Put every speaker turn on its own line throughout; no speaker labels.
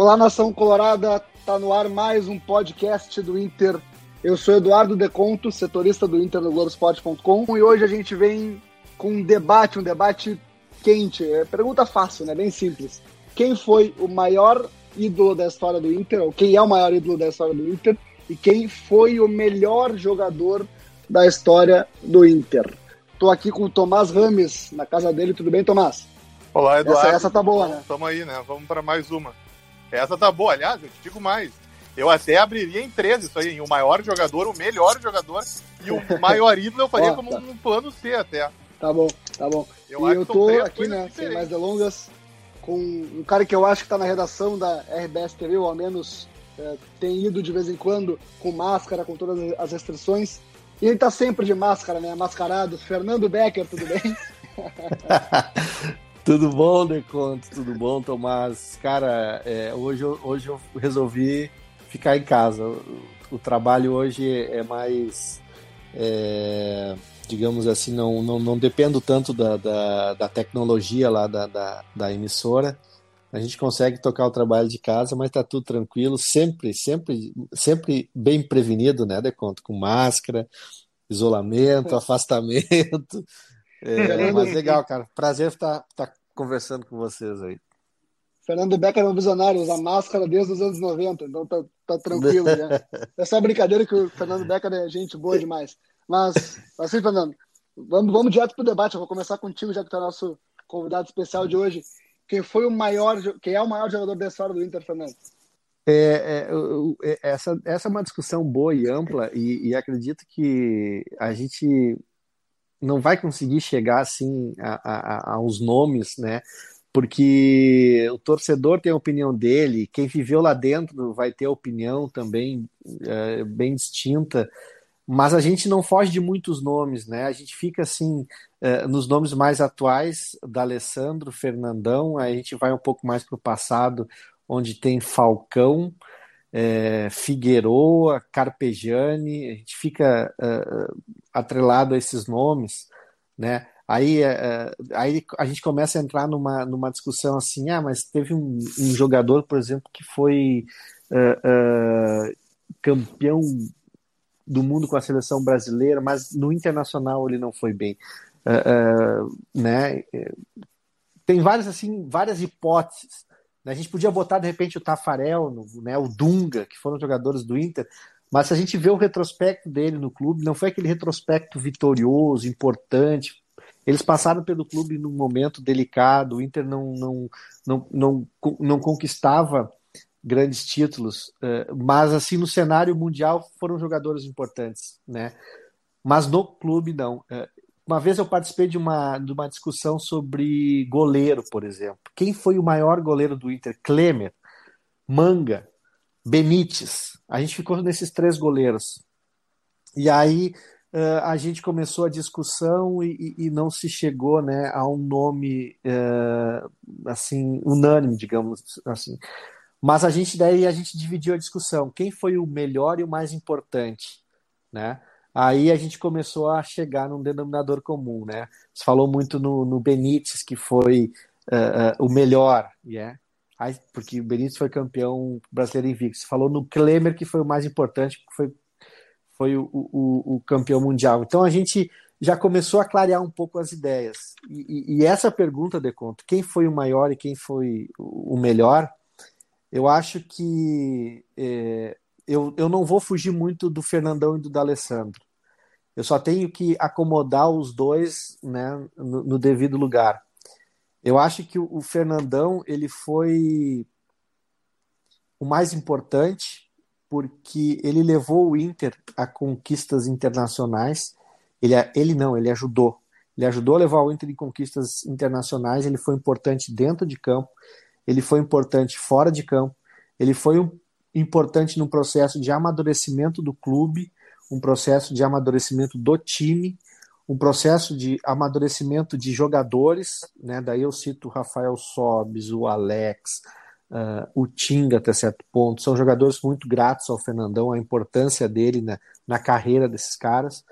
Olá, nação colorada. Tá no ar mais um podcast do Inter. Eu sou Eduardo Deconto, setorista do Inter no Globoesporte.com e hoje a gente vem com um debate, um debate quente. É pergunta fácil, né? Bem simples. Quem foi o maior ídolo da história do Inter, ou quem é o maior ídolo da história do Inter, e quem foi o melhor jogador da história do Inter. Estou aqui com o Tomás Rames, na casa dele. Tudo bem, Tomás?
Olá, Eduardo.
Essa, essa tá boa, né?
Tamo aí, né? Vamos para mais uma. Essa tá boa. Aliás, eu te digo mais. Eu até abriria em três isso aí. O maior jogador, o melhor jogador e o maior ídolo eu faria como tá. um plano C até.
Tá bom, tá bom. Eu e eu tô aqui, né, sem mais delongas, com um cara que eu acho que está na redação da RBS TV, ou ao menos é, tem ido de vez em quando com máscara, com todas as restrições. E ele está sempre de máscara, né? Mascarado. Fernando Becker, tudo bem?
tudo bom, Deconto? Tudo bom, Tomás? Cara, é, hoje, eu, hoje eu resolvi ficar em casa. O, o trabalho hoje é mais. É digamos assim, não, não, não dependo tanto da, da, da tecnologia lá da, da, da, emissora. A gente consegue tocar o trabalho de casa, mas está tudo tranquilo, sempre, sempre, sempre bem prevenido, né, de conta, com máscara, isolamento, afastamento. É, mas legal, cara. Prazer estar, estar conversando com vocês aí.
Fernando Becker é um visionário, usa máscara desde os anos 90, então tá, tá tranquilo. Né? É só brincadeira que o Fernando Becker é gente boa demais. Mas, assim, Fernando, vamos, vamos direto para o debate. Eu vou começar contigo, já que tu é nosso convidado especial de hoje. Quem foi o maior, quem é o maior jogador da história do Inter, Fernando?
É, é, é, essa, essa é uma discussão boa e ampla, e, e, acredito que a gente não vai conseguir chegar assim a, a, aos nomes, né? Porque o torcedor tem a opinião dele, quem viveu lá dentro vai ter a opinião também é, bem distinta mas a gente não foge de muitos nomes, né? A gente fica assim uh, nos nomes mais atuais da Alessandro, Fernandão, aí a gente vai um pouco mais para o passado, onde tem Falcão, é, Figueroa, Carpegiani, a gente fica uh, atrelado a esses nomes, né? Aí, uh, aí a gente começa a entrar numa, numa discussão assim, ah, mas teve um, um jogador, por exemplo, que foi campeão do mundo com a seleção brasileira, mas no internacional ele não foi bem. Né? Tem várias assim, várias hipóteses. Né? A gente podia botar de repente o Tafarel, né? o Dunga, que foram jogadores do Inter, mas se a gente vê o retrospecto dele no clube, não foi aquele retrospecto vitorioso, importante. Eles passaram pelo clube num momento delicado, o Inter não, não, não, não, não conquistava grandes títulos, eh, mas assim no cenário mundial foram jogadores importantes, né? Mas no clube não. Uma vez eu participei de uma, de uma discussão sobre goleiro, por exemplo. Quem foi o maior goleiro do Inter? Klemer, Manga, Benítez. A gente ficou nesses três goleiros. E aí uh, a gente começou a discussão e, e, não se chegou né, a um nome uh, assim unânime, digamos assim. Mas a gente daí a gente dividiu a discussão, quem foi o melhor e o mais importante, né? Aí a gente começou a chegar num denominador comum, né? Você falou muito no, no Benítez que foi uh, uh, o melhor, yeah? Aí, porque o Benítez foi campeão brasileiro invicto. Você falou no Klemer que foi o mais importante, que foi foi o, o, o, campeão mundial. Então a gente já começou a clarear um pouco as ideias. E, e, e essa pergunta, de conta, quem foi o maior e quem foi o melhor, eu acho que é, eu, eu não vou fugir muito do Fernandão e do D'Alessandro. Eu só tenho que acomodar os dois né, no, no devido lugar. Eu acho que o, o Fernandão ele foi o mais importante porque ele levou o Inter a conquistas internacionais. Ele, ele não, ele ajudou. Ele ajudou a levar o Inter em conquistas internacionais, ele foi importante dentro de campo, ele foi importante fora de campo, ele foi um, importante no processo de amadurecimento do clube, um processo de amadurecimento do time, um processo de amadurecimento de jogadores, né? Daí eu cito o Rafael Sobes, o Alex, uh, o Tinga até certo ponto. São jogadores muito gratos ao Fernandão, a importância dele na, na carreira desses caras.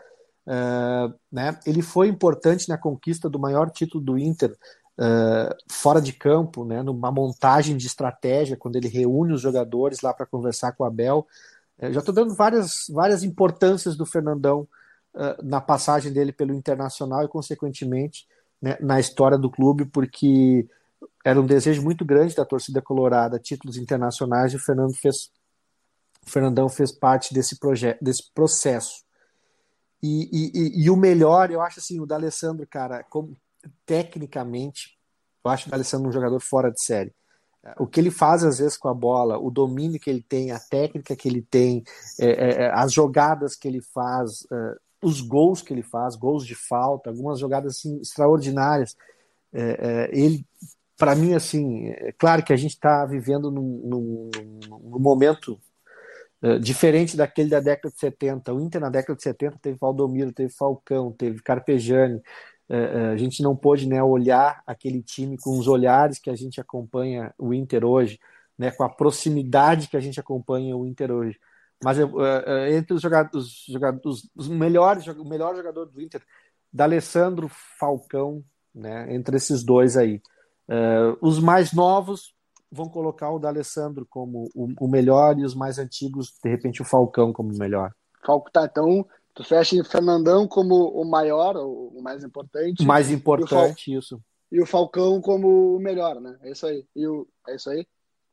Uh, né? Ele foi importante na conquista do maior título do Inter uh, fora de campo, né? numa montagem de estratégia, quando ele reúne os jogadores lá para conversar com o Abel. Eu já estou dando várias, várias importâncias do Fernandão na passagem dele pelo Internacional e, consequentemente, né, na história do clube, porque era um desejo muito grande da torcida colorada, títulos internacionais, e o Fernando fez, o Fernandão fez parte desse projeto, desse processo. E, e, e, o melhor, eu acho assim, o D'Alessandro, cara, como, tecnicamente, eu acho o D'Alessandro um jogador fora de série. O que ele faz às vezes com a bola, o domínio que ele tem, a técnica que ele tem, é, é, é as jogadas que ele faz, é, os gols que ele faz, gols de falta, algumas jogadas assim, extraordinárias. É, é, ele, para mim, assim, é claro que a gente está vivendo num, num, num momento é, diferente daquele da década de 70. O Inter na década de 70 teve Valdomiro, teve Falcão, teve Carpegiani. É, é, a gente não pôde né, olhar aquele time com os olhares que a gente acompanha o Inter hoje, né, com a proximidade que a gente acompanha o Inter hoje. Mas uh, entre os jogadores, os, jogadores, os melhores, o melhor jogador do Inter, D'Alessandro, Falcão, né, entre esses dois aí. Uh, os mais novos vão colocar o D'Alessandro como o, o, melhor e os mais antigos, de repente, o Falcão como o melhor.
Falco, tá, então tu fecha o Fernandão como o maior, o mais importante.
Mais importante, isso.
E o Falcão como o melhor, né? É isso aí. E o, é isso aí?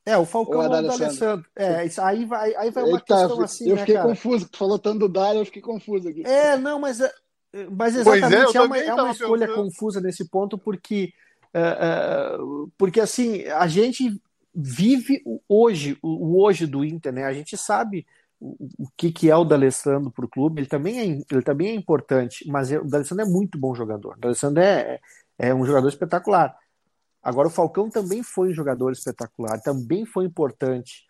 É, o Falcão ou, o D'Alessandro. É, isso aí vai, aí vai uma Eita, questão assim,
Eu
né,
fiquei
cara?
confuso, tu falou tanto do Dário, eu fiquei confuso aqui.
É, não, mas, é, mas é, exatamente é, é, uma, é uma escolha pensando. confusa nesse ponto, porque, uh, uh, porque assim, a gente vive hoje, o hoje do Inter, né? A gente sabe o, que, que é o D'Alessandro para o clube, ele também, é, ele também é importante, mas o D'Alessandro é muito bom jogador. O D'Alessandro é, é um jogador espetacular. Agora, o Falcão também foi um jogador espetacular, também foi importante,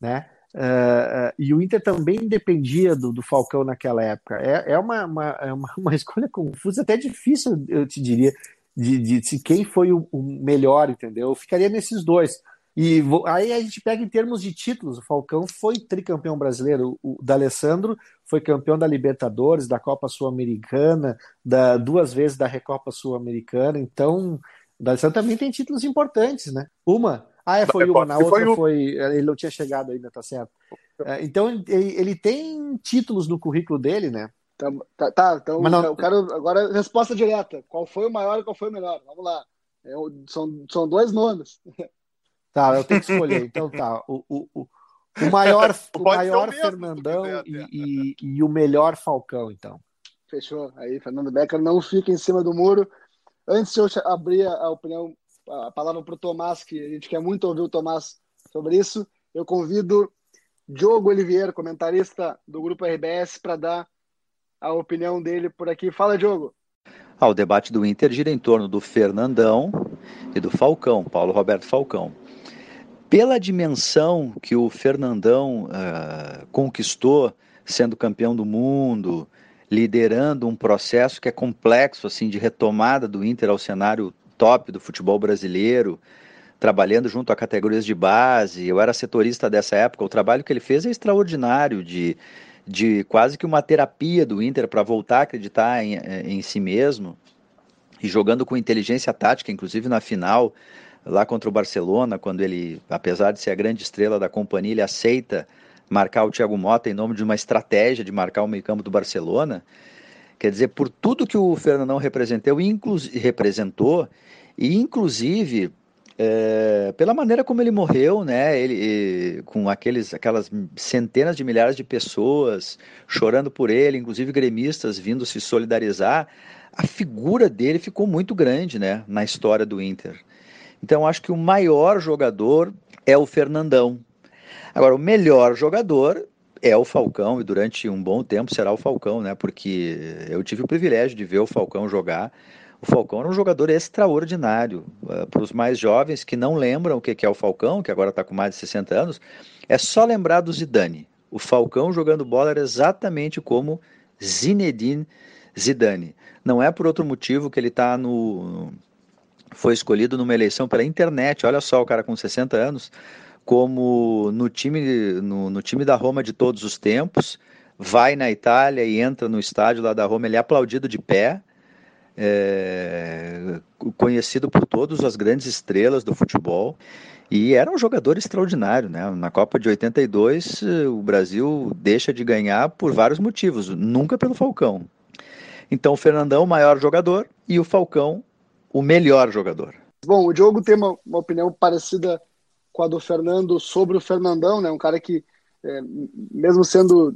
né? Uh, uh, e o Inter também dependia do, do Falcão naquela época. É, é, uma, uma, é uma, uma, escolha confusa, até difícil, eu te diria, de, de, de quem foi o, o, melhor, entendeu? Eu ficaria nesses dois. E vou, aí a gente pega em termos de títulos: o Falcão foi tricampeão brasileiro, o D'Alessandro foi campeão da Libertadores, da Copa Sul-Americana, da, duas vezes da Recopa Sul-Americana, então o D'Alessandro também tem títulos importantes, né? Uma. Ah, é, foi uma, na outra foi. Ele não tinha chegado ainda, tá certo. É, então ele, ele tem títulos no currículo dele, né?
Tá, tá, tá então Mas não... eu quero agora resposta direta. Qual foi o maior e qual foi o melhor? Vamos lá. É, são, são dois nomes.
Tá, eu tenho que escolher. Então tá. O, o, o, o maior, o maior Fernandão quiser, e, e, e, o melhor Falcão, então.
Fechou. Aí, Fernando Becker não fica em cima do muro. Antes de eu abrir a opinião, a palavra para o Tomás, que a gente quer muito ouvir o Tomás sobre isso, eu convido Diogo Oliveira, comentarista do Grupo RBS, para dar a opinião dele por aqui. Fala, Diogo.
Ah, o debate do Inter gira em torno do Fernandão e do Falcão, Paulo Roberto Falcão. Pela dimensão que o Fernandão uh, conquistou, sendo campeão do mundo, liderando um processo que é complexo assim de retomada do Inter ao cenário top do futebol brasileiro, trabalhando junto a categorias de base. Eu era setorista dessa época. O trabalho que ele fez é extraordinário de de quase que uma terapia do Inter para voltar a acreditar em, em si mesmo e jogando com inteligência tática, inclusive na final lá contra o Barcelona, quando ele, apesar de ser a grande estrela da companhia, ele aceita marcar o Thiago Mota em nome de uma estratégia de marcar o meio-campo do Barcelona. Quer dizer, por tudo que o Fernandão representou, representou e inclusive é, pela maneira como ele morreu, né? Ele com aqueles, aquelas centenas de milhares de pessoas chorando por ele, inclusive gremistas vindo se solidarizar, a figura dele ficou muito grande, né? Na história do Inter. Então acho que o maior jogador é o Fernandão, Agora, o melhor jogador é o Falcão e durante um bom tempo será o Falcão, né? Porque eu tive o privilégio de ver o Falcão jogar. O Falcão era um jogador extraordinário. Uh, Para os mais jovens que não lembram o que é o Falcão, que agora está com mais de 60 anos, é só lembrar do Zidane. O Falcão jogando bola era exatamente como Zinedine Zidane. Não é por outro motivo que ele está no. Foi escolhido numa eleição pela internet. Olha só, o cara com 60 anos, como no time, no, no time da Roma de todos os tempos, vai na Itália e entra no estádio lá da Roma, ele é aplaudido de pé. É, conhecido por todas as grandes estrelas do futebol e era um jogador extraordinário, né? Na Copa de 82, o Brasil deixa de ganhar por vários motivos, nunca pelo Falcão. Então, o Fernandão, maior jogador, e o Falcão, o melhor jogador.
Bom, o Diogo tem uma, uma opinião parecida com a do Fernando sobre o Fernandão, né? Um cara que, é, mesmo sendo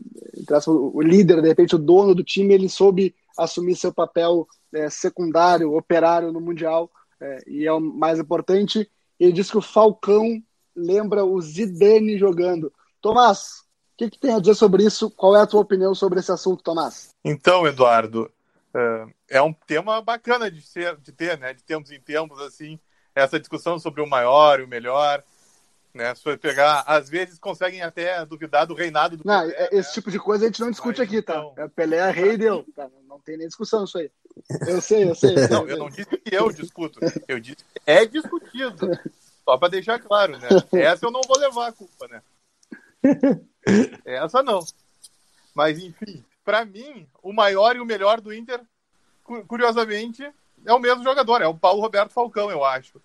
o líder, de repente o dono do time, ele soube assumir seu papel é, secundário, operário no Mundial, é, e é o mais importante. Ele disse que o Falcão lembra o Zidane jogando. Tomás, o que, que, tem a dizer sobre isso? Qual é a tua opinião sobre esse assunto, Tomás?
Então, Eduardo, é um tema bacana de, ser, de ter, né? De tempos em tempos, assim, essa discussão sobre o maior e o melhor. Né? Se for pegar, às vezes conseguem até duvidar do reinado do
não, Pelé, é, Esse né? tipo de coisa a gente não discute Mas, aqui, tá? então... tá? Pelé é rei deu. Tá, não tem nem discussão isso aí. Eu sei, eu sei. Eu sei
não, eu não disse que eu discuto. Eu disse que é discutido. Só para deixar claro, né? Essa eu não vou levar a culpa, né? Essa não. Mas, enfim, para mim, o maior e o melhor do Inter, curiosamente, é o mesmo jogador, é o Paulo Roberto Falcão, eu acho.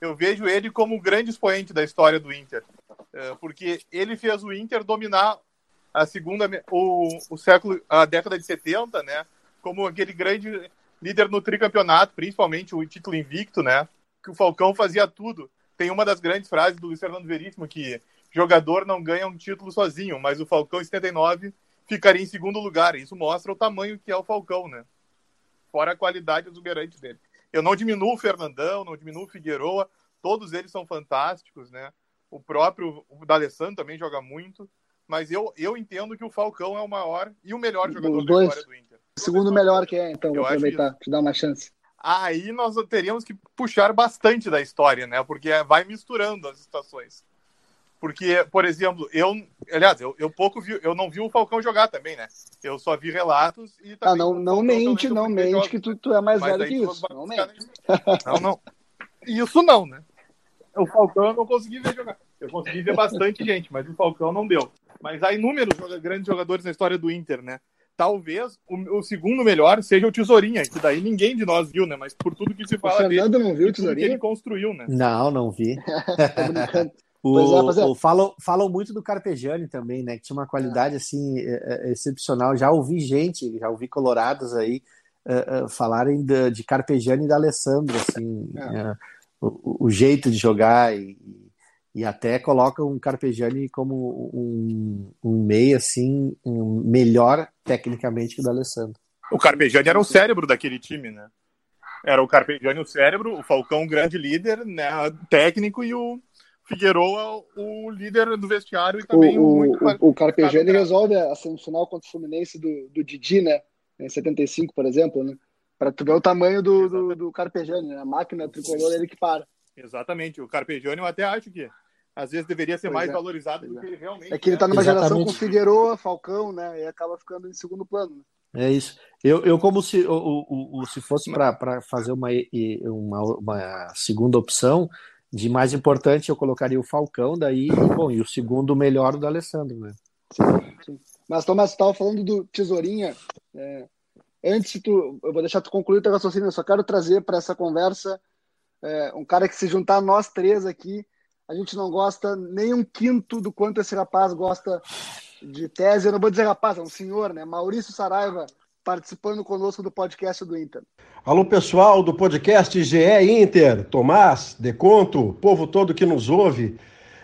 Eu vejo ele como o grande expoente da história do Inter, é, porque ele fez o Inter dominar a segunda, o, o século, a década de 70, né? Como aquele grande líder no tricampeonato, principalmente o título invicto, né? Que o Falcão fazia tudo. Tem uma das grandes frases do Luiz Fernando Veríssimo que jogador não ganha um título sozinho, mas o Falcão em 79 ficaria em segundo lugar. Isso mostra o tamanho que é o Falcão, né? Fora a qualidade exuberante dele. Eu não diminuo o Fernandão, não diminuo o Figueroa, todos eles são fantásticos, né? O próprio o D'Alessandro também joga muito, mas eu, eu entendo que o Falcão é o maior e o melhor jogador Os dois. da história do Inter.
O segundo melhor que é, então, vou aproveitar, te dar uma chance.
Aí nós teríamos que puxar bastante da história, né? Porque vai misturando as situações. Porque, por exemplo, eu, aliás, eu, eu pouco vi, eu não vi o Falcão jogar também, né? Eu só vi relatos e
Ah, não, não mente, não mente que tu, tu é mais Mas velho que isso. Não mente.
Não, não. Isso não, né? O Falcão eu não consegui ver jogar. Eu consegui ver bastante gente, mas o Falcão não deu. Mas há inúmeros grandes jogadores na história do Inter, né? Talvez o, o, segundo melhor seja o Tesourinha, que daí ninguém de nós viu, né? Mas por tudo que se fala
o Fernando dele, não viu o Tesourinha?
que ele construiu, né?
Não, não vi. O, é, é. O, falam, falam muito do Carpegiani também, né? Que tinha uma qualidade assim é, é, excepcional. Já ouvi gente, já ouvi colorados aí uh, uh, falarem de, de Carpegiani e da Alessandro, assim, uh, o, o, jeito de jogar e, e até colocam um Carpegiani como um, um meio assim um melhor tecnicamente que o da Alessandro.
O Carpegiani era o cérebro daquele time, né? Era o Carpegiani o cérebro, o Falcão o grande líder, né? Técnico e o Figueiredo o líder do vestiário e também
o, muito o, o Carpegiani resolve a semifinal contra o Fluminense do, do Didi, né? Em 75, por exemplo, né? Para tu ver o tamanho do, do, do Carpegiani, né? A máquina tricolor ele que para.
Exatamente. O Carpegiani eu até acho que às vezes deveria ser pois mais é. valorizado do que ele realmente
é. que ele está numa Exatamente. geração com Figueiredo, Falcão, né? E acaba ficando em segundo plano. Né?
É isso. Eu, eu como se, o, o, o se fosse para fazer uma, uma, uma segunda opção, de mais importante, eu colocaria o Falcão daí, bom, e o segundo melhor do Alessandro, né?
Sim, sim. Mas, Tomás, você estava falando do Tesourinha. É, antes, tu, eu vou deixar tu concluir o teu raciocínio, eu só quero trazer para essa conversa é, um cara que se juntar nós três aqui, a gente não gosta nem um quinto do quanto esse rapaz gosta de tese. Eu não vou dizer rapaz, é um senhor, né? Maurício Saraiva, participando conosco do podcast do Inter.
Alô, pessoal do podcast GE Inter, Tomás, Deconto, povo todo que nos ouve.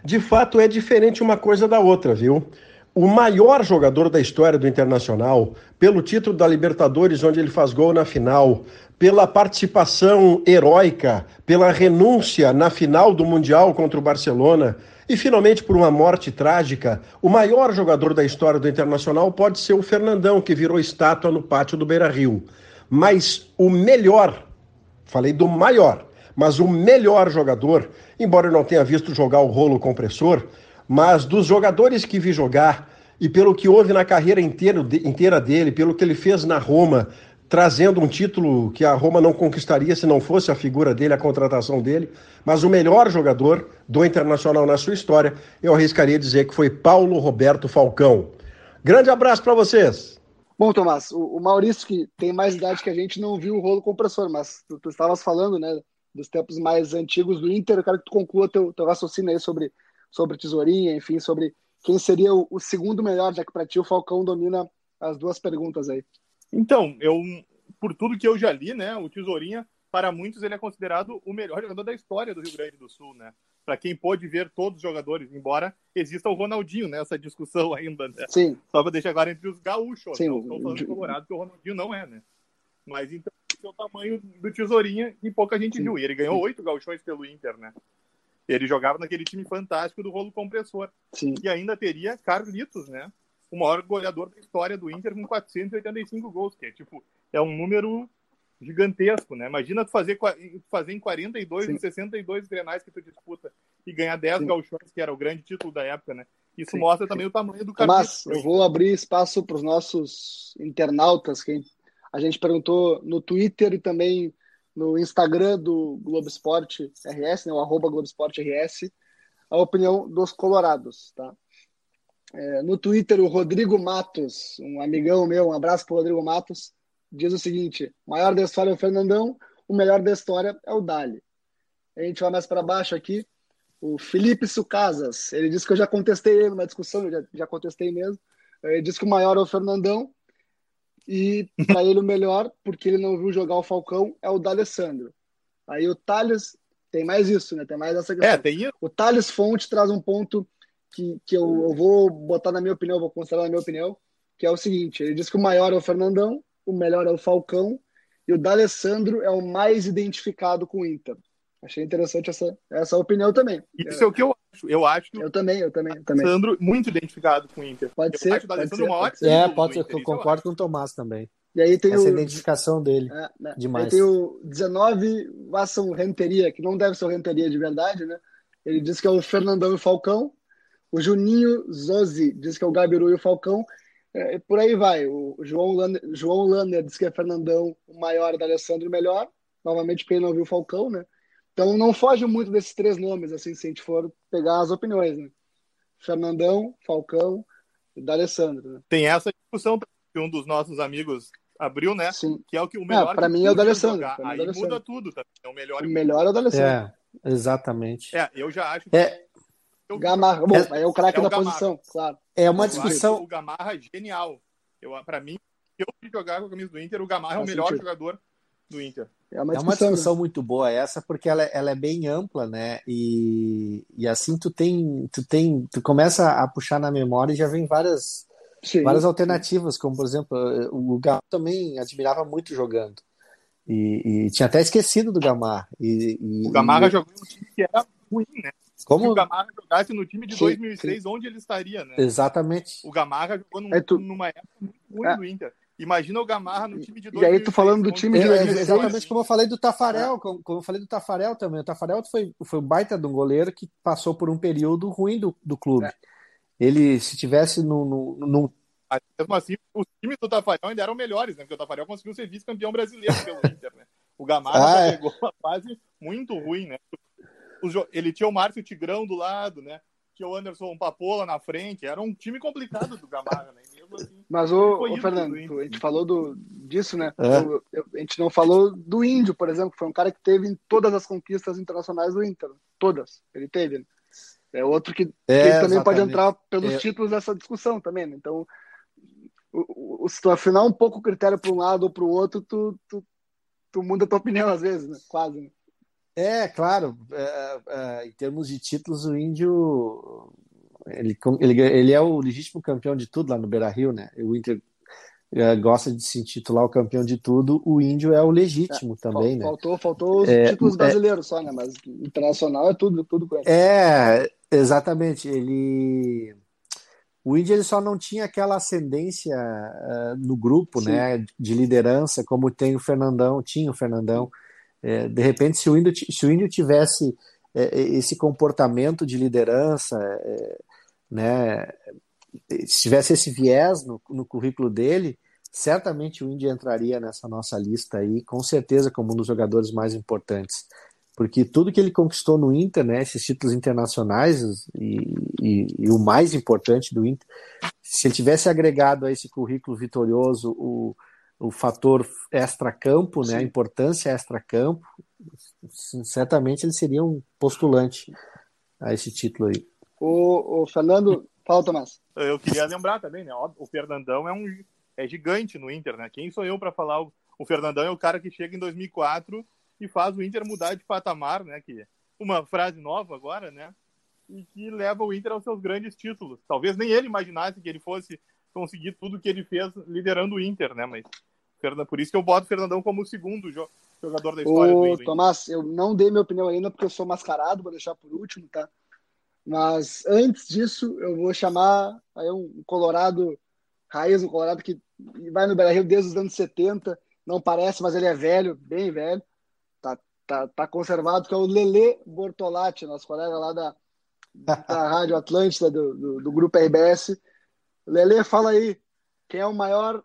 De fato, é diferente uma coisa da outra, viu? O maior jogador da história do Internacional, pelo título da Libertadores, onde ele faz gol na final, pela participação heróica, pela renúncia na final do Mundial contra o Barcelona, E finalmente, por uma morte trágica, o maior jogador da história do Internacional pode ser o Fernandão, que virou estátua no pátio do Beira Rio. Mas o melhor, falei do maior, mas o melhor jogador, embora eu não tenha visto jogar o rolo compressor, mas dos jogadores que vi jogar e pelo que houve na carreira inteira, inteira dele, pelo que ele fez na Roma, trazendo um título que a Roma não conquistaria se não fosse a figura dele, a contratação dele, mas o melhor jogador do Internacional na sua história, eu arriscaria dizer que foi Paulo Roberto Falcão. Grande abraço para vocês.
Bom, Tomás, o, Maurício, que tem mais idade que a gente, não viu o rolo compressor, mas tu, tu estavas falando, né, dos tempos mais antigos do Inter, eu quero que tu conclua teu, teu raciocínio aí sobre, sobre tesourinha, enfim, sobre quem seria o, o segundo melhor, já que para ti o Falcão domina as duas perguntas aí.
Então, eu, por tudo que eu já li, né, o Tesourinha, para muitos, ele é considerado o melhor jogador da história do Rio Grande do Sul, né? Para quem pôde ver todos os jogadores, embora exista o Ronaldinho nessa né, discussão ainda, né?
Sim.
Só para deixar agora entre os gaúchos, Sim, não estou falando do Colorado, que o Ronaldinho não é, né? Mas então, esse é o tamanho do Tesourinha e pouca gente Sim. viu. E ele ganhou oito gauchões pelo Inter, né? Ele jogava naquele time fantástico do rolo compressor.
Sim.
E ainda teria Carlitos, né? O maior goleador da história do Inter com 485 gols, que é tipo, é um número gigantesco, né? Imagina tu fazer, fazer em 42 Sim. 62 grenais que tu disputa e ganhar 10 Sim. gauchões, que era o grande título da época, né? Isso Sim. mostra também o tamanho do
Carlitos. Mas eu vou abrir espaço para os nossos internautas, que a gente perguntou no Twitter e também no Instagram do Globo Esporte RS, né, o arroba Globo Esporte RS, a opinião dos colorados, tá? É, no Twitter, o Rodrigo Matos, um amigão meu, um abraço para Rodrigo Matos, diz o seguinte: o maior da história é o Fernandão, o melhor da história é o Dali. A gente vai mais para baixo aqui. O Felipe Sucasas, ele disse que eu já contestei ele numa discussão, eu já, já contestei mesmo. Ele disse que o maior é o Fernandão e para ele o melhor, porque ele não viu jogar o Falcão, é o D'Alessandro. Aí o Thales tem mais isso, né? Tem mais essa questão.
É, tem isso.
O Thales Fonte traz um ponto que, que eu, eu, vou botar na minha opinião, vou considerar na minha opinião, que é o seguinte: ele diz que o maior é o Fernandão, o melhor é o Falcão, e o D'Alessandro é o mais identificado com o Inter. Achei interessante essa, essa opinião também.
Isso é, é o que eu acho. Eu acho que
eu também, eu também, também.
Sandro muito identificado com o Inter.
Pode
eu
ser.
Acho
pode
ser,
pode
ser. É, pode ser. Eu concordo com o Tomás também.
E aí tem
essa
o,
identificação dele. É, né? Demais.
Aí tem o 19 Vasson Renteria, que não deve ser o Renteria de verdade, né? Ele diz que é o Fernandão e o Falcão. O Juninho Zozzi diz que é o Gabiru e o Falcão. É, por aí vai. O João Lander, João Lander diz que é Fernandão o maior da Alessandro melhor. Novamente, porque ele não viu o Falcão, né? Então não foge muito desses três nomes, assim, se a gente for pegar as opiniões, né? Fernandão, Falcão e D'Alessandro. Né?
Tem essa discussão que um dos nossos amigos abriu, né?
Sim.
Que é o que o melhor.
É, para mim é o D'Alessandro.
Aí muda tudo, tá? É o melhor.
O melhor é o D'Alessandro.
É, exatamente.
É, eu já acho. Que...
É. Eu... Gamarra, bom, é, é o craque é da Gamarra. posição, claro.
É uma discussão.
O Gamarra é genial. Eu, para mim, eu fui jogar com a camisa do Inter, o Gamarra Faz é o melhor sentido. jogador do Inter.
É uma discussão, é uma discussão né? muito boa essa, porque ela, ela é bem ampla, né? E, e assim tu tem, tu tem, tu começa a puxar na memória e já vem várias, sim, várias alternativas, como por exemplo, o Gamar também admirava muito jogando. E, e tinha até esquecido do Gamar. E,
e o Gamarra e... jogou em um time que era ruim, né? Como... Se o Gamarra jogasse no time de sim, 2006, sim. onde ele estaria, né?
Exatamente.
O Gamarra jogou num, é tu... numa época muito ruim é. do Inter. Imagina o Gamarra no time de 2006.
E aí tu falando do time de 2006.
É, exatamente como eu falei do Tafarel, é. como, como, eu falei do Tafarel também. O Tafarel foi, foi um baita de um goleiro que passou por um período ruim do, do clube. É. Ele, se tivesse no, no, no...
Mesmo assim, os times do Tafarel ainda eram melhores, né? Porque o Tafarel conseguiu ser vice-campeão brasileiro pelo Inter, né? O Gamarra ah, é. pegou uma fase muito ruim, né? Ele tinha o Márcio Tigrão do lado, né? Tinha o Anderson Papola na frente. Era um time complicado do Gamarra, né?
Assim, Mas, o, o Fernando, a gente falou do, disso, né? É. Eu, eu, a gente não falou do Índio, por exemplo, que foi um cara que teve em todas as conquistas internacionais do Inter. Todas. Ele teve. Né? É outro que, é, que também pode entrar pelos é. títulos dessa discussão também. Né? Então, o, o, se tu afinar um pouco o critério para um lado ou para o outro, tu, tu, tu muda a tua opinião às vezes, né? Quase. Né?
É, claro. É, é, em termos de títulos, o Índio ele, ele, ele é o legítimo campeão de tudo lá no Beira Rio, né? O Inter é, gosta de se titular o campeão de tudo, o índio é o legítimo é, também, né?
Faltou, faltou os é, títulos é brasileiros só, né? Mas internacional é tudo, tudo com ele.
É, exatamente. Ele. O índio ele só não tinha aquela ascendência uh, no grupo, Sim. né? De liderança, como tem o Fernandão, tinha o Fernandão. É, de repente, se o índio, se o índio tivesse é, esse comportamento de liderança, né? se tivesse esse viés no, no currículo dele, certamente o Indy entraria nessa nossa lista aí, com certeza como um dos jogadores mais importantes. Porque tudo que ele conquistou no Inter, né, esses títulos internacionais e, e, e o mais importante do Inter, se ele tivesse agregado a esse currículo vitorioso o, o fator extra-campo, né, a importância extra-campo, certamente ele seria um postulante a esse título aí.
O, o Fernando, Fala, Tomás.
Eu queria lembrar também, né? O Fernandão é um é gigante no Inter, né? Quem sou eu para falar? O Fernandão é o cara que chega em 2004 e faz o Inter mudar de patamar, né? Que uma frase nova agora, né? E que leva o Inter aos seus grandes títulos. Talvez nem ele imaginasse que ele fosse conseguir tudo que ele fez liderando o Inter, né? Mas por isso que eu boto o Fernandão como o segundo jogador da história
Ô, do Inter. Tomás, eu não dei minha opinião ainda porque eu sou mascarado, vou deixar por último, tá? Mas antes disso, eu vou chamar aí um colorado raiz, um colorado que vai no Beira-Rio desde os anos 70, não parece, mas ele é velho, bem velho, tá, tá, tá conservado, que é o Lele Bortolatti, nosso colega lá da, da Rádio Atlântida, do, do, do Grupo RBS. Lele, fala aí, quem é o maior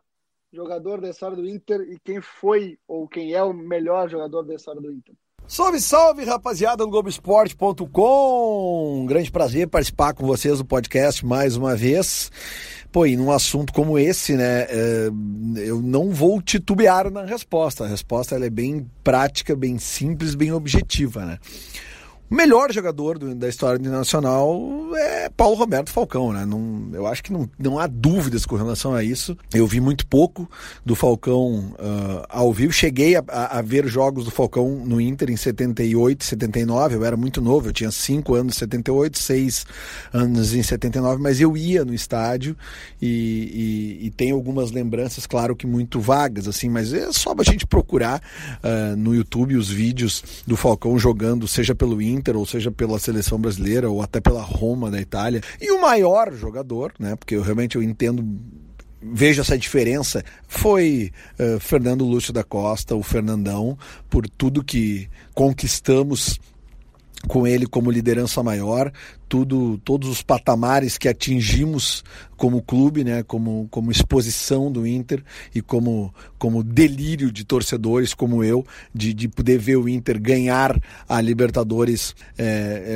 jogador da história do Inter e quem foi ou quem é o melhor jogador da história do Inter?
Salve, salve, rapaziada do Globoesporte.com! Um grande prazer participar com vocês do podcast mais uma vez. Pô, e num assunto como esse, né, é, eu não vou titubear na resposta. A resposta é bem prática, bem simples, bem objetiva, né? O melhor jogador do, da história internacional é Paulo Roberto Falcão, né? Não, eu acho que não, não há dúvidas com relação a isso. Eu vi muito pouco do Falcão uh, ao vivo. Cheguei a, a, a, ver jogos do Falcão no Inter em 78, 79. Eu era muito novo, eu tinha 5 anos em 78, 6 anos em 79, mas eu ia no estádio e, e, e tenho algumas lembranças, claro que muito vagas, assim, mas é só a gente procurar uh, no YouTube os vídeos do Falcão jogando, seja pelo Inter Inter, ou seja pela seleção brasileira, ou até pela Roma da Itália. E o maior jogador, né? Porque eu realmente eu entendo vejo essa diferença foi uh, Fernando Lúcio da Costa, o Fernandão, por tudo que conquistamos com ele como liderança maior, tudo, todos os patamares que atingimos como clube, né, como, como exposição do Inter e como, como delírio de torcedores como eu, de, de poder ver o Inter ganhar a Libertadores é,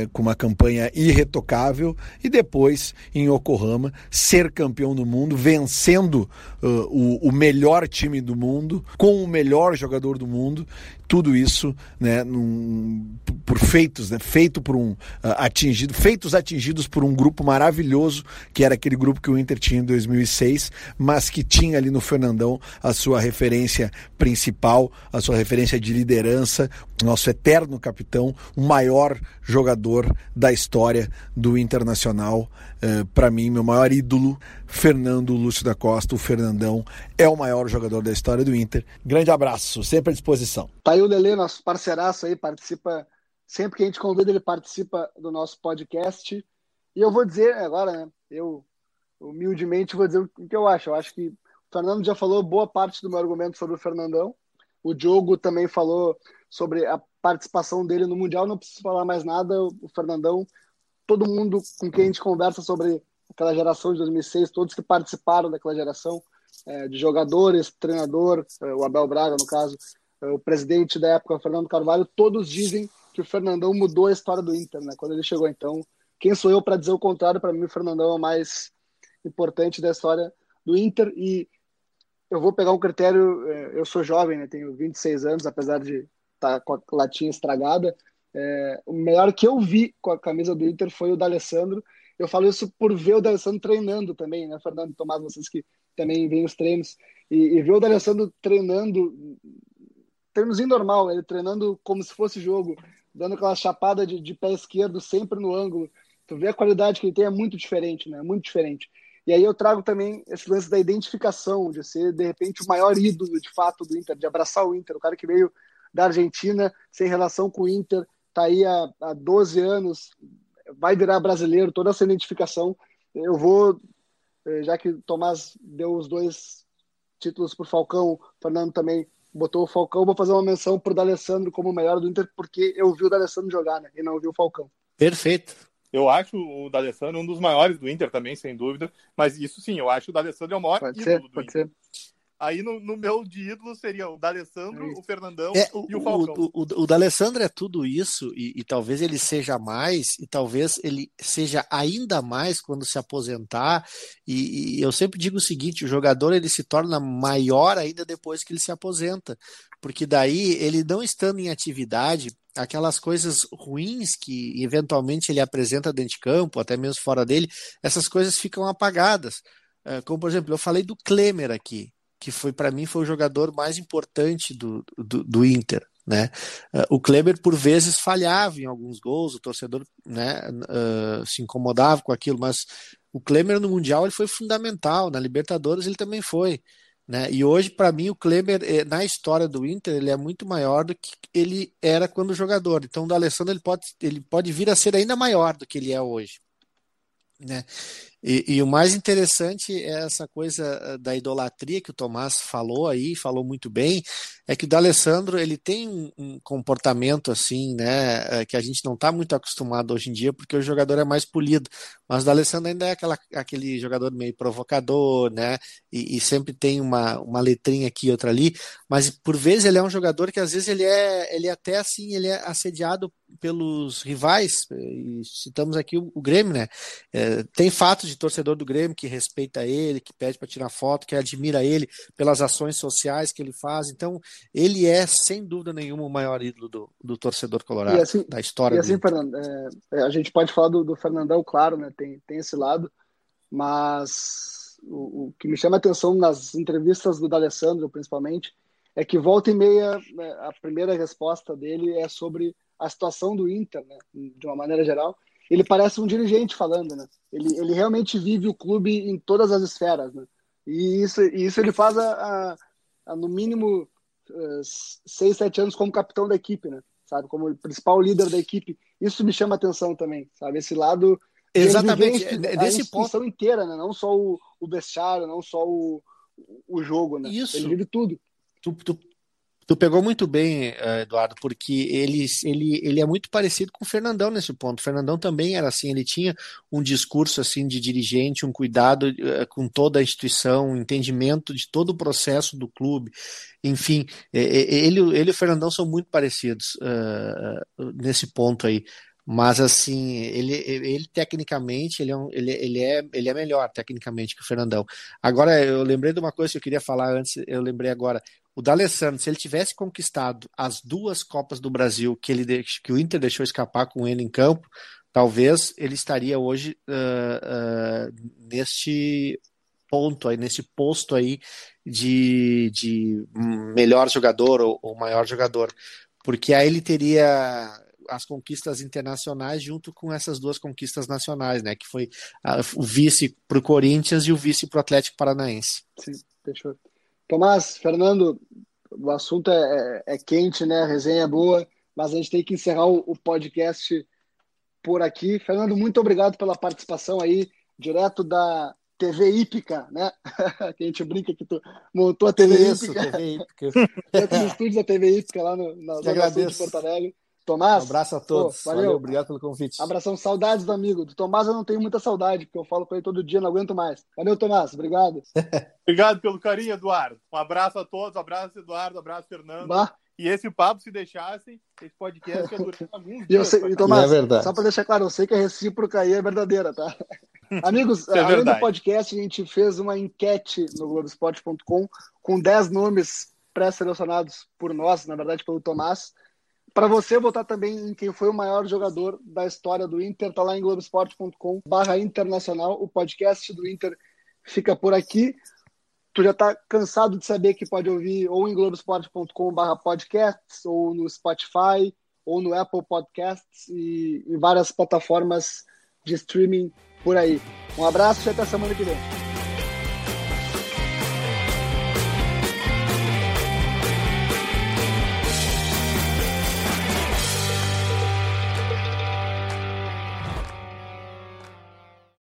é, com uma campanha irretocável e depois, em Yokohama, ser campeão do mundo, vencendo uh, o, o melhor time do mundo, com o melhor jogador do mundo, tudo isso né, num, por feitos, né, feito por um uh, atingido, feitos atingidos por um grupo maravilhoso, que era aquele grupo que o Inter tinha em 2006, mas que tinha ali no Fernandão a sua referência principal, a sua referência de liderança, nosso eterno capitão, o maior jogador da história do Internacional. Uh, Para mim, meu maior ídolo, Fernando Lúcio da Costa, o Fernandão, é o maior jogador da história do Inter. Grande abraço, sempre à disposição.
Tá aí o Lele, nosso parceiraço aí, participa, sempre que a gente convida, ele participa do nosso podcast. E eu vou dizer agora, né, eu humildemente vou dizer o que eu acho. Eu acho que o Fernando já falou boa parte do meu argumento sobre o Fernandão. O Diogo também falou sobre a participação dele no Mundial. Não preciso falar mais nada. O Fernandão, todo mundo com quem a gente conversa sobre aquela geração de 2006, todos que participaram daquela geração, é, de jogadores, treinador, é, o Abel Braga, no caso, o presidente da época, Fernando Carvalho, todos dizem que o Fernandão mudou a história do Inter, né? Quando ele chegou, então, quem sou eu para dizer o contrário? Para mim, o Fernandão é o mais importante da história do Inter e eu vou pegar um critério, é, eu sou jovem, né, tenho 26 anos, apesar de estar tá com a latinha estragada, é, o melhor que eu vi com a camisa do Inter foi o D'Alessandro, eu falo isso por ver o D'Alessandro treinando também, né, Fernando Tomás, vocês que também veem os treinos, e, e ver o D'Alessandro treinando, treinozinho normal, ele treinando como se fosse jogo, dando aquela chapada de, de pé esquerdo sempre no ângulo, tu vê a qualidade que ele tem é muito diferente, né, muito diferente. E aí eu trago também esse lance da identificação, de ser, de repente, o maior ídolo, de fato, do Inter, de abraçar o Inter, o cara que veio da Argentina, sem relação com o Inter, tá aí há, há 12 anos, vai virar brasileiro, toda essa identificação. Eu vou, eh, já que Tomás deu os dois títulos Falcão, o Fernando também botou o Falcão, vou fazer uma menção pro D'Alessandro como o melhor do Inter, porque eu vi o D'Alessandro jogar, né? E não vi o Falcão.
Perfeito.
Eu acho o D'Alessandro um dos maiores do Inter também, sem dúvida. Mas isso sim, eu acho o D'Alessandro é o maior
pode
ídolo
ser,
do
pode
Inter.
ser.
Aí no, no, meu de ídolo seria o D'Alessandro,
É
o Fernandão
É,
e o Falcão.
O, o, o D'Alessandro é tudo isso, e, e, talvez ele seja mais, e talvez ele seja ainda mais quando se aposentar. E, e, eu sempre digo o seguinte: o jogador ele se torna maior ainda depois que ele se aposenta, porque daí ele não estando em atividade, aquelas coisas ruins que eventualmente ele apresenta dentro de campo, até mesmo fora dele, essas coisas ficam apagadas. Como, por exemplo, eu falei do Klemer aqui que foi para mim foi o jogador mais importante do, do, do Inter. Né? Uh, o Kleber por vezes falhava em alguns gols, o torcedor né, uh, se incomodava com aquilo, mas o Kleber no Mundial ele foi fundamental, na Libertadores ele também foi. Né? E hoje, para mim, o Kleber, na história do Inter, ele é muito maior do que ele era quando jogador. Então, o D'Alessandro ele pode, ele pode vir a ser ainda maior do que ele é hoje. Né? E, e, o mais interessante é essa coisa da idolatria que o Tomás falou aí, falou muito bem, é que o D'Alessandro ele tem um, um, comportamento assim, né, que a gente não está muito acostumado hoje em dia, porque o jogador é mais polido, mas o D'Alessandro ainda é aquela, aquele jogador meio provocador, né, e, e, sempre tem uma, uma letrinha aqui outra ali, mas por vezes ele é um jogador que às vezes ele é, ele é até assim, ele é assediado pelos rivais, e citamos aqui o, o Grêmio, né, é, tem fatos de torcedor do Grêmio que respeita ele, que pede para tirar foto, que admira ele pelas ações sociais que ele faz. Então, ele é, sem dúvida nenhuma, o maior ídolo do, do torcedor colorado,
assim,
da história
E assim, Fernando, é, a gente pode falar do, do, Fernandão, claro, né? Tem, tem esse lado, mas o, o, que me chama a atenção nas entrevistas do D'Alessandro, principalmente, é que volta e meia né, a primeira resposta dele é sobre a situação do Inter, né, de uma maneira geral, ele parece um dirigente falando, né? Ele, ele realmente vive o clube em todas as esferas, né? E isso, isso ele faz a, a, a no mínimo uh, seis, sete anos como capitão da equipe, né? Sabe, como principal líder da equipe. Isso me chama atenção também, sabe? Esse lado
exatamente
desse ponto inteira, né? Não só o, o vestiário, não só o, o jogo, né?
Isso.
Ele vive tudo.
Tu, tu, Tu pegou muito bem, Eduardo, porque ele, ele, ele é muito parecido com o Fernandão nesse ponto. O Fernandão também era assim, ele tinha um discurso assim de dirigente, um cuidado com toda a instituição, um entendimento de todo o processo do clube. Enfim, ele, ele e o Fernandão são muito parecidos uh, nesse ponto aí. Mas assim, ele, ele tecnicamente ele é, um, ele, ele, é, ele é melhor tecnicamente que o Fernandão. Agora, eu lembrei de uma coisa que eu queria falar antes, eu lembrei agora. O D'Alessandro, se ele tivesse conquistado as duas Copas do Brasil que, ele, que o Inter deixou escapar com ele em campo, talvez ele estaria hoje uh, uh, neste ponto aí, nesse posto aí de, de melhor jogador ou, ou maior jogador. Porque aí ele teria as conquistas internacionais junto com essas duas conquistas nacionais, né? Que foi a, o vice para o Corinthians e o vice para o Atlético Paranaense.
Sim, fechou. Tomás, Fernando, o assunto é, é, é, quente, né? A resenha é boa, mas a gente tem que encerrar o, o podcast por aqui. Fernando, muito obrigado pela participação aí, direto da TV Hípica, né? que a gente brinca que tu montou a TV
Isso,
Hípica.
TV Hípica.
Dentro dos estúdios da TV Hípica lá no, na Zona Sul de Porto Alegre. Tomás.
Um abraço a todos.
Pô, valeu.
valeu. obrigado pelo convite.
Abração, saudades do amigo. Do Tomás eu não tenho muita saudade, porque eu falo com ele todo dia, não aguento mais. Valeu, Tomás. Obrigado.
Obrigado pelo carinho, Eduardo. Um abraço a todos. Um abraço, Eduardo. Um abraço, Fernando.
Bah.
E esse papo, se deixassem, esse podcast ia durar alguns
E, eu sei, e Tomás,
é verdade.
só para deixar claro, eu sei que a recíproca aí é verdadeira, tá? Amigos,
é
além
verdade.
do podcast, a gente fez uma enquete no Globoesporte.com com 10 nomes pré-selecionados por nós, na verdade pelo Tomás. Para você votar também em quem foi o maior jogador da história do Inter, tá lá em globesport.com barra internacional. O podcast do Inter fica por aqui. Tu já tá cansado de saber que pode ouvir ou em globesport.com barra podcasts, ou no Spotify, ou no Apple Podcasts e em várias plataformas de streaming por aí. Um abraço e até semana que vem.